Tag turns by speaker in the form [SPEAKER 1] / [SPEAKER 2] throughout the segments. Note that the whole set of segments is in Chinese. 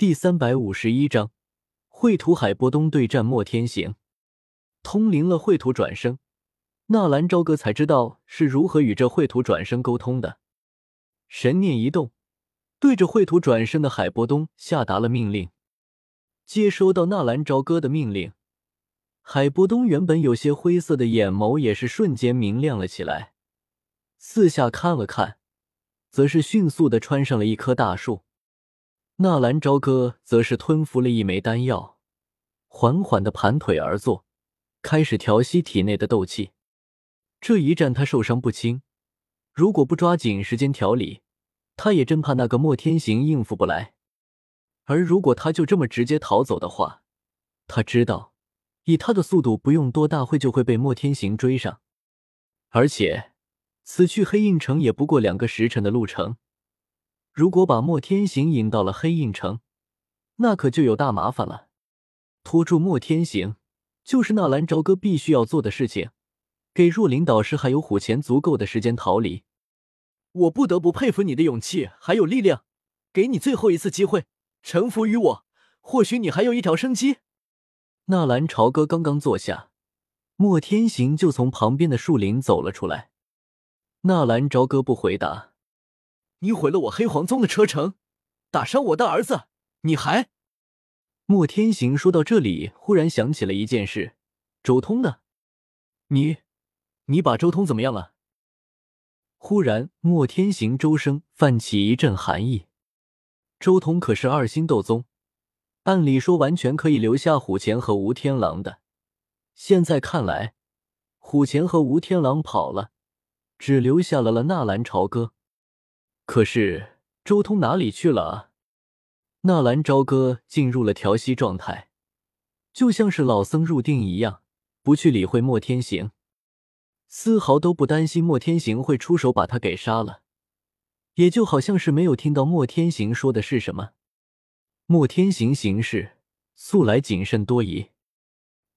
[SPEAKER 1] 第三百五十一章，绘图海波东对战莫天行。通灵了绘图转生，纳兰朝歌才知道是如何与这绘图转生沟通的。神念一动，对着绘图转生的海波东下达了命令。接收到纳兰朝歌的命令，海波东原本有些灰色的眼眸也是瞬间明亮了起来，四下看了看，则是迅速的穿上了一棵大树。纳兰朝歌则是吞服了一枚丹药，缓缓的盘腿而坐，开始调息体内的斗气。这一战他受伤不轻，如果不抓紧时间调理，他也真怕那个莫天行应付不来。而如果他就这么直接逃走的话，他知道以他的速度，不用多大会就会被莫天行追上，而且此去黑印城也不过两个时辰的路程。如果把莫天行引到了黑印城，那可就有大麻烦了。拖住莫天行，就是纳兰朝歌必须要做的事情，给若琳导师还有虎钳足够的时间逃离。
[SPEAKER 2] 我不得不佩服你的勇气还有力量，给你最后一次机会，臣服于我，或许你还有一条生机。
[SPEAKER 1] 纳兰朝歌刚刚坐下，莫天行就从旁边的树林走了出来。纳兰朝歌不回答。
[SPEAKER 2] 你毁了我黑黄宗的车城，打伤我的儿子，你还……
[SPEAKER 1] 莫天行说到这里，忽然想起了一件事：周通呢？
[SPEAKER 2] 你，你把周通怎么样了？
[SPEAKER 1] 忽然，莫天行周身泛起一阵寒意。周通可是二星斗宗，按理说完全可以留下虎钳和吴天狼的。现在看来，虎钳和吴天狼跑了，只留下了了纳兰朝歌。可是周通哪里去了啊？纳兰朝歌进入了调息状态，就像是老僧入定一样，不去理会莫天行，丝毫都不担心莫天行会出手把他给杀了，也就好像是没有听到莫天行说的是什么。莫天行行事素来谨慎多疑，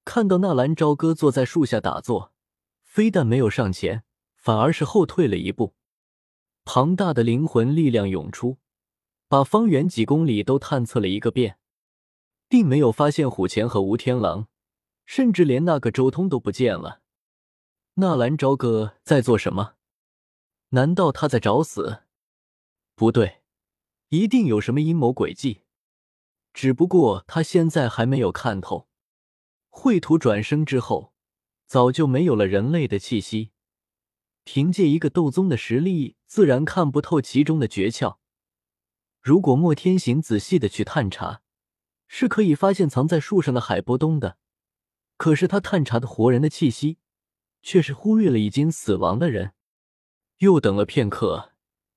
[SPEAKER 1] 看到纳兰朝歌坐在树下打坐，非但没有上前，反而是后退了一步。庞大的灵魂力量涌出，把方圆几公里都探测了一个遍，并没有发现虎钳和吴天狼，甚至连那个周通都不见了。纳兰朝歌在做什么？难道他在找死？不对，一定有什么阴谋诡计，只不过他现在还没有看透。绘图转生之后，早就没有了人类的气息。凭借一个斗宗的实力，自然看不透其中的诀窍。如果莫天行仔细的去探查，是可以发现藏在树上的海波东的。可是他探查的活人的气息，却是忽略了已经死亡的人。又等了片刻，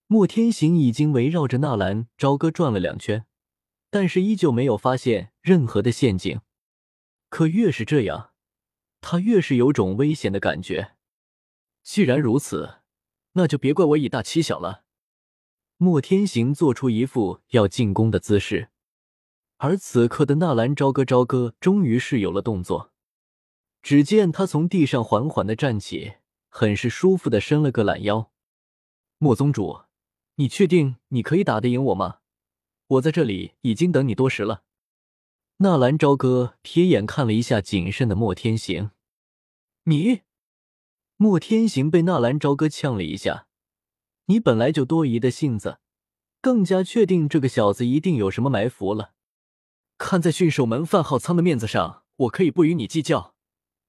[SPEAKER 1] 莫天行已经围绕着纳兰朝歌转了两圈，但是依旧没有发现任何的陷阱。可越是这样，他越是有种危险的感觉。
[SPEAKER 2] 既然如此，那就别怪我以大欺小了。
[SPEAKER 1] 莫天行做出一副要进攻的姿势，而此刻的纳兰朝歌，朝歌终于是有了动作。只见他从地上缓缓的站起，很是舒服的伸了个懒腰。
[SPEAKER 2] 莫宗主，你确定你可以打得赢我吗？我在这里已经等你多时了。
[SPEAKER 1] 纳兰朝歌瞥眼看了一下谨慎的莫天行，
[SPEAKER 2] 你。
[SPEAKER 1] 莫天行被纳兰朝歌呛了一下，你本来就多疑的性子，更加确定这个小子一定有什么埋伏了。
[SPEAKER 2] 看在驯兽门范浩仓的面子上，我可以不与你计较，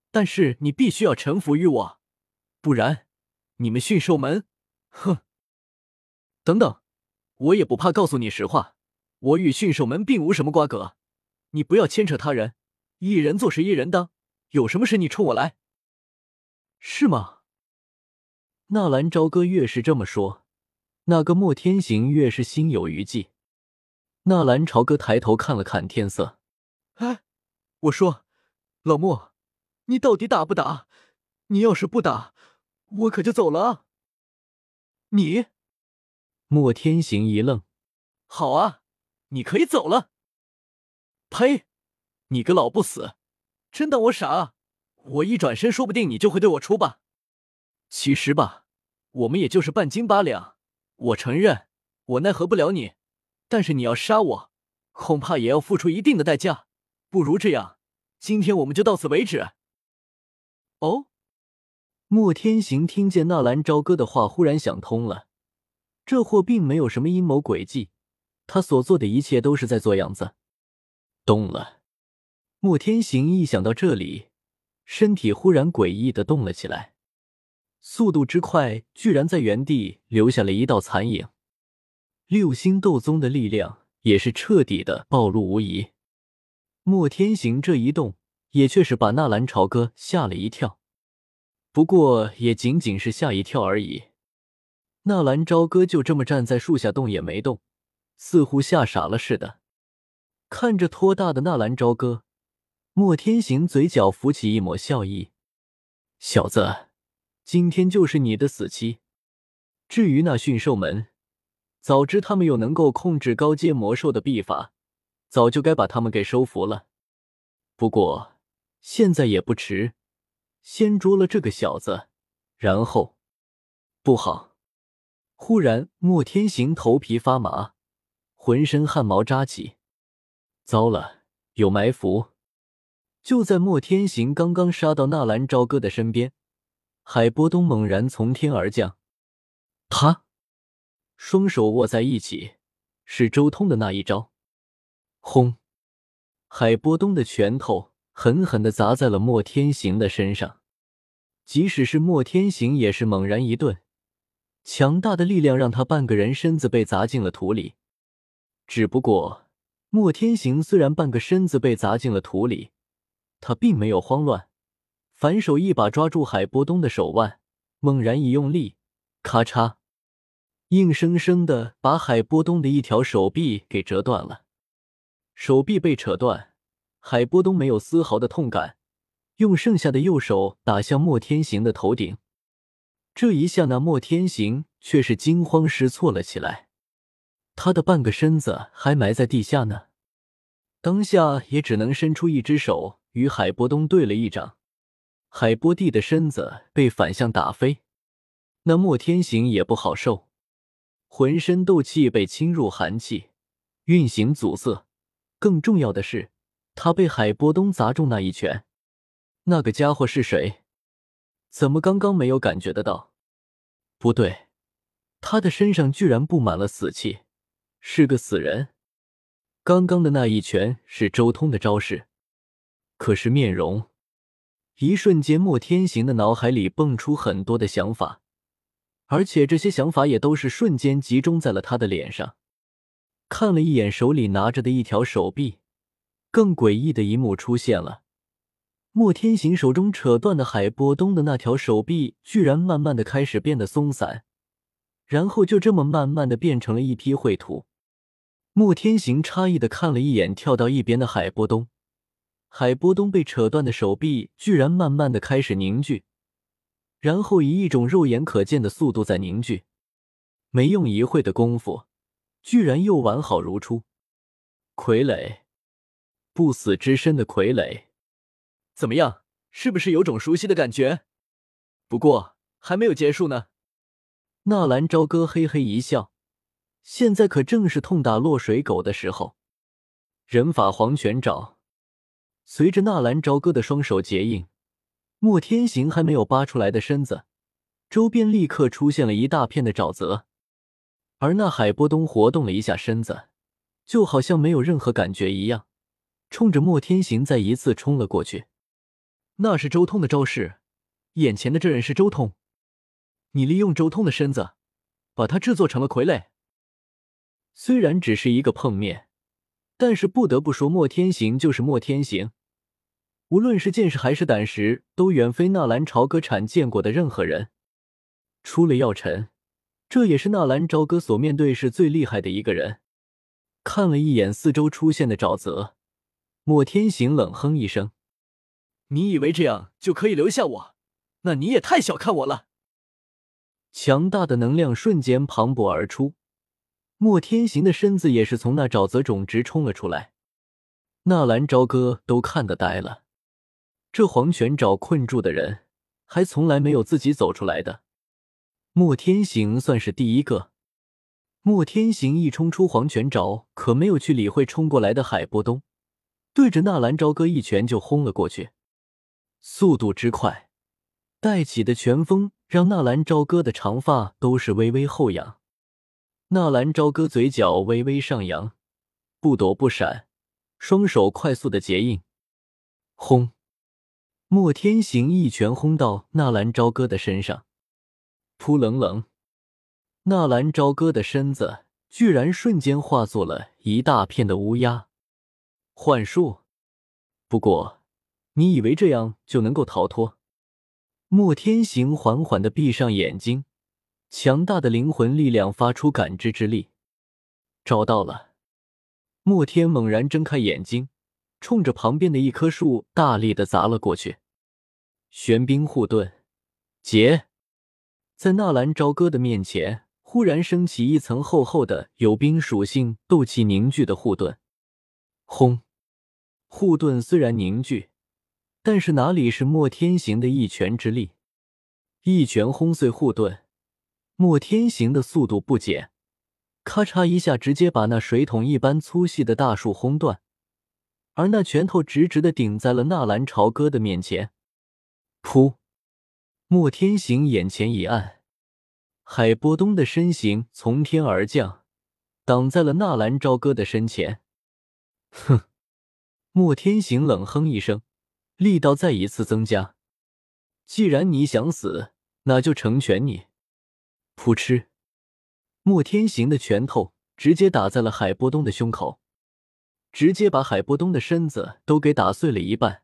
[SPEAKER 2] 但是你必须要臣服于我，不然你们驯兽门，哼！等等，我也不怕告诉你实话，我与驯兽门并无什么瓜葛，你不要牵扯他人，一人做事一人当，有什么事你冲我来。
[SPEAKER 1] 是吗？纳兰朝歌越是这么说，那个莫天行越是心有余悸。纳兰朝歌抬头看了看天色，
[SPEAKER 2] 哎，我说，老莫，你到底打不打？你要是不打，我可就走了！你，
[SPEAKER 1] 莫天行一愣，
[SPEAKER 2] 好啊，你可以走了。呸！你个老不死，真当我傻啊？我一转身，说不定你就会对我出吧。其实吧，我们也就是半斤八两。我承认，我奈何不了你。但是你要杀我，恐怕也要付出一定的代价。不如这样，今天我们就到此为止。
[SPEAKER 1] 哦，莫天行听见纳兰朝歌的话，忽然想通了，这货并没有什么阴谋诡计，他所做的一切都是在做样子。动了，莫天行一想到这里，身体忽然诡异的动了起来，速度之快，居然在原地留下了一道残影。六星斗宗的力量也是彻底的暴露无遗。莫天行这一动，也确实把纳兰朝歌吓了一跳，不过也仅仅是吓一跳而已。纳兰朝歌就这么站在树下动也没动，似乎吓傻了似的。看着托大的纳兰朝歌，莫天行嘴角浮起一抹笑意：“小子，今天就是你的死期。至于那驯兽门……”早知他们有能够控制高阶魔兽的秘法，早就该把他们给收服了。不过现在也不迟，先捉了这个小子，然后……不好！忽然，莫天行头皮发麻，浑身汗毛扎起。糟了，有埋伏！就在莫天行刚刚杀到纳兰朝歌的身边，海波东猛然从天而降，他。双手握在一起，是周通的那一招。轰！海波东的拳头狠狠的砸在了莫天行的身上，即使是莫天行也是猛然一顿，强大的力量让他半个人身子被砸进了土里。只不过，莫天行虽然半个身子被砸进了土里，他并没有慌乱，反手一把抓住海波东的手腕，猛然一用力，咔嚓！硬生生的把海波东的一条手臂给折断了，手臂被扯断，海波东没有丝毫的痛感，用剩下的右手打向莫天行的头顶。这一下，那莫天行却是惊慌失措了起来，他的半个身子还埋在地下呢，当下也只能伸出一只手与海波东对了一掌，海波弟的身子被反向打飞，那莫天行也不好受。浑身斗气被侵入寒气，运行阻塞。更重要的是，他被海波东砸中那一拳，那个家伙是谁？怎么刚刚没有感觉得到？不对，他的身上居然布满了死气，是个死人。刚刚的那一拳是周通的招式，可是面容……一瞬间，莫天行的脑海里蹦出很多的想法。而且这些想法也都是瞬间集中在了他的脸上。看了一眼手里拿着的一条手臂，更诡异的一幕出现了：莫天行手中扯断的海波东的那条手臂，居然慢慢的开始变得松散，然后就这么慢慢的变成了一批秽土。莫天行诧异的看了一眼跳到一边的海波东，海波东被扯断的手臂居然慢慢的开始凝聚。然后以一种肉眼可见的速度在凝聚，没用一会的功夫，居然又完好如初。傀儡，不死之身的傀儡，
[SPEAKER 2] 怎么样？是不是有种熟悉的感觉？不过还没有结束呢。
[SPEAKER 1] 纳兰朝歌嘿嘿一笑，现在可正是痛打落水狗的时候。人法黄泉爪，随着纳兰朝歌的双手结印。莫天行还没有扒出来的身子，周边立刻出现了一大片的沼泽，而那海波东活动了一下身子，就好像没有任何感觉一样，冲着莫天行再一次冲了过去。那是周通的招式，眼前的这人是周通，你利用周通的身子，把他制作成了傀儡。虽然只是一个碰面，但是不得不说，莫天行就是莫天行。无论是见识还是胆识，都远非纳兰朝歌产见过的任何人。出了药尘，这也是纳兰朝歌所面对是最厉害的一个人。看了一眼四周出现的沼泽，莫天行冷哼一声：“
[SPEAKER 2] 你以为这样就可以留下我？那你也太小看我了！”
[SPEAKER 1] 强大的能量瞬间磅礴而出，莫天行的身子也是从那沼泽中直冲了出来。纳兰朝歌都看得呆了。这黄泉沼困住的人，还从来没有自己走出来的。莫天行算是第一个。莫天行一冲出黄泉沼，可没有去理会冲过来的海波东，对着纳兰朝歌一拳就轰了过去，速度之快，带起的拳风让纳兰朝歌的长发都是微微后仰。纳兰朝歌嘴角微微上扬，不躲不闪，双手快速的结印，轰！莫天行一拳轰到纳兰朝歌的身上，扑棱棱。纳兰朝歌的身子居然瞬间化作了一大片的乌鸦，幻术。不过，你以为这样就能够逃脱？莫天行缓缓的闭上眼睛，强大的灵魂力量发出感知之力，找到了。莫天猛然睁开眼睛，冲着旁边的一棵树大力的砸了过去。玄冰护盾，结，在纳兰朝歌的面前。忽然升起一层厚厚的有冰属性斗气凝聚的护盾，轰！护盾虽然凝聚，但是哪里是莫天行的一拳之力？一拳轰碎护盾，莫天行的速度不减，咔嚓一下，直接把那水桶一般粗细的大树轰断，而那拳头直直的顶在了纳兰朝歌的面前。噗！莫天行眼前一暗。海波东的身形从天而降，挡在了纳兰朝歌的身前。哼！莫天行冷哼一声，力道再一次增加。既然你想死，那就成全你。噗嗤！莫天行的拳头直接打在了海波东的胸口，直接把海波东的身子都给打碎了一半，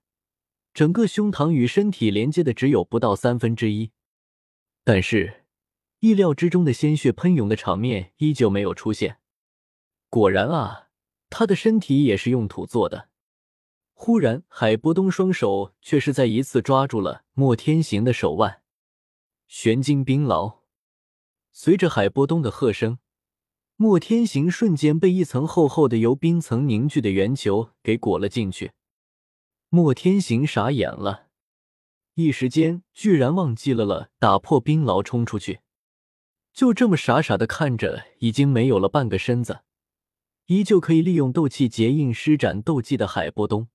[SPEAKER 1] 整个胸膛与身体连接的只有不到三分之一。但是。意料之中的鲜血喷涌的场面依旧没有出现。果然啊，他的身体也是用土做的。忽然，海波东双手却是再一次抓住了莫天行的手腕，玄金冰牢。随着海波东的喝声，莫天行瞬间被一层厚厚的由冰层凝聚的圆球给裹了进去。莫天行傻眼了，一时间居然忘记了了打破冰牢冲出去。就这么傻傻的看着已经没有了半个身子，依旧可以利用斗气结印施展斗技的海波东，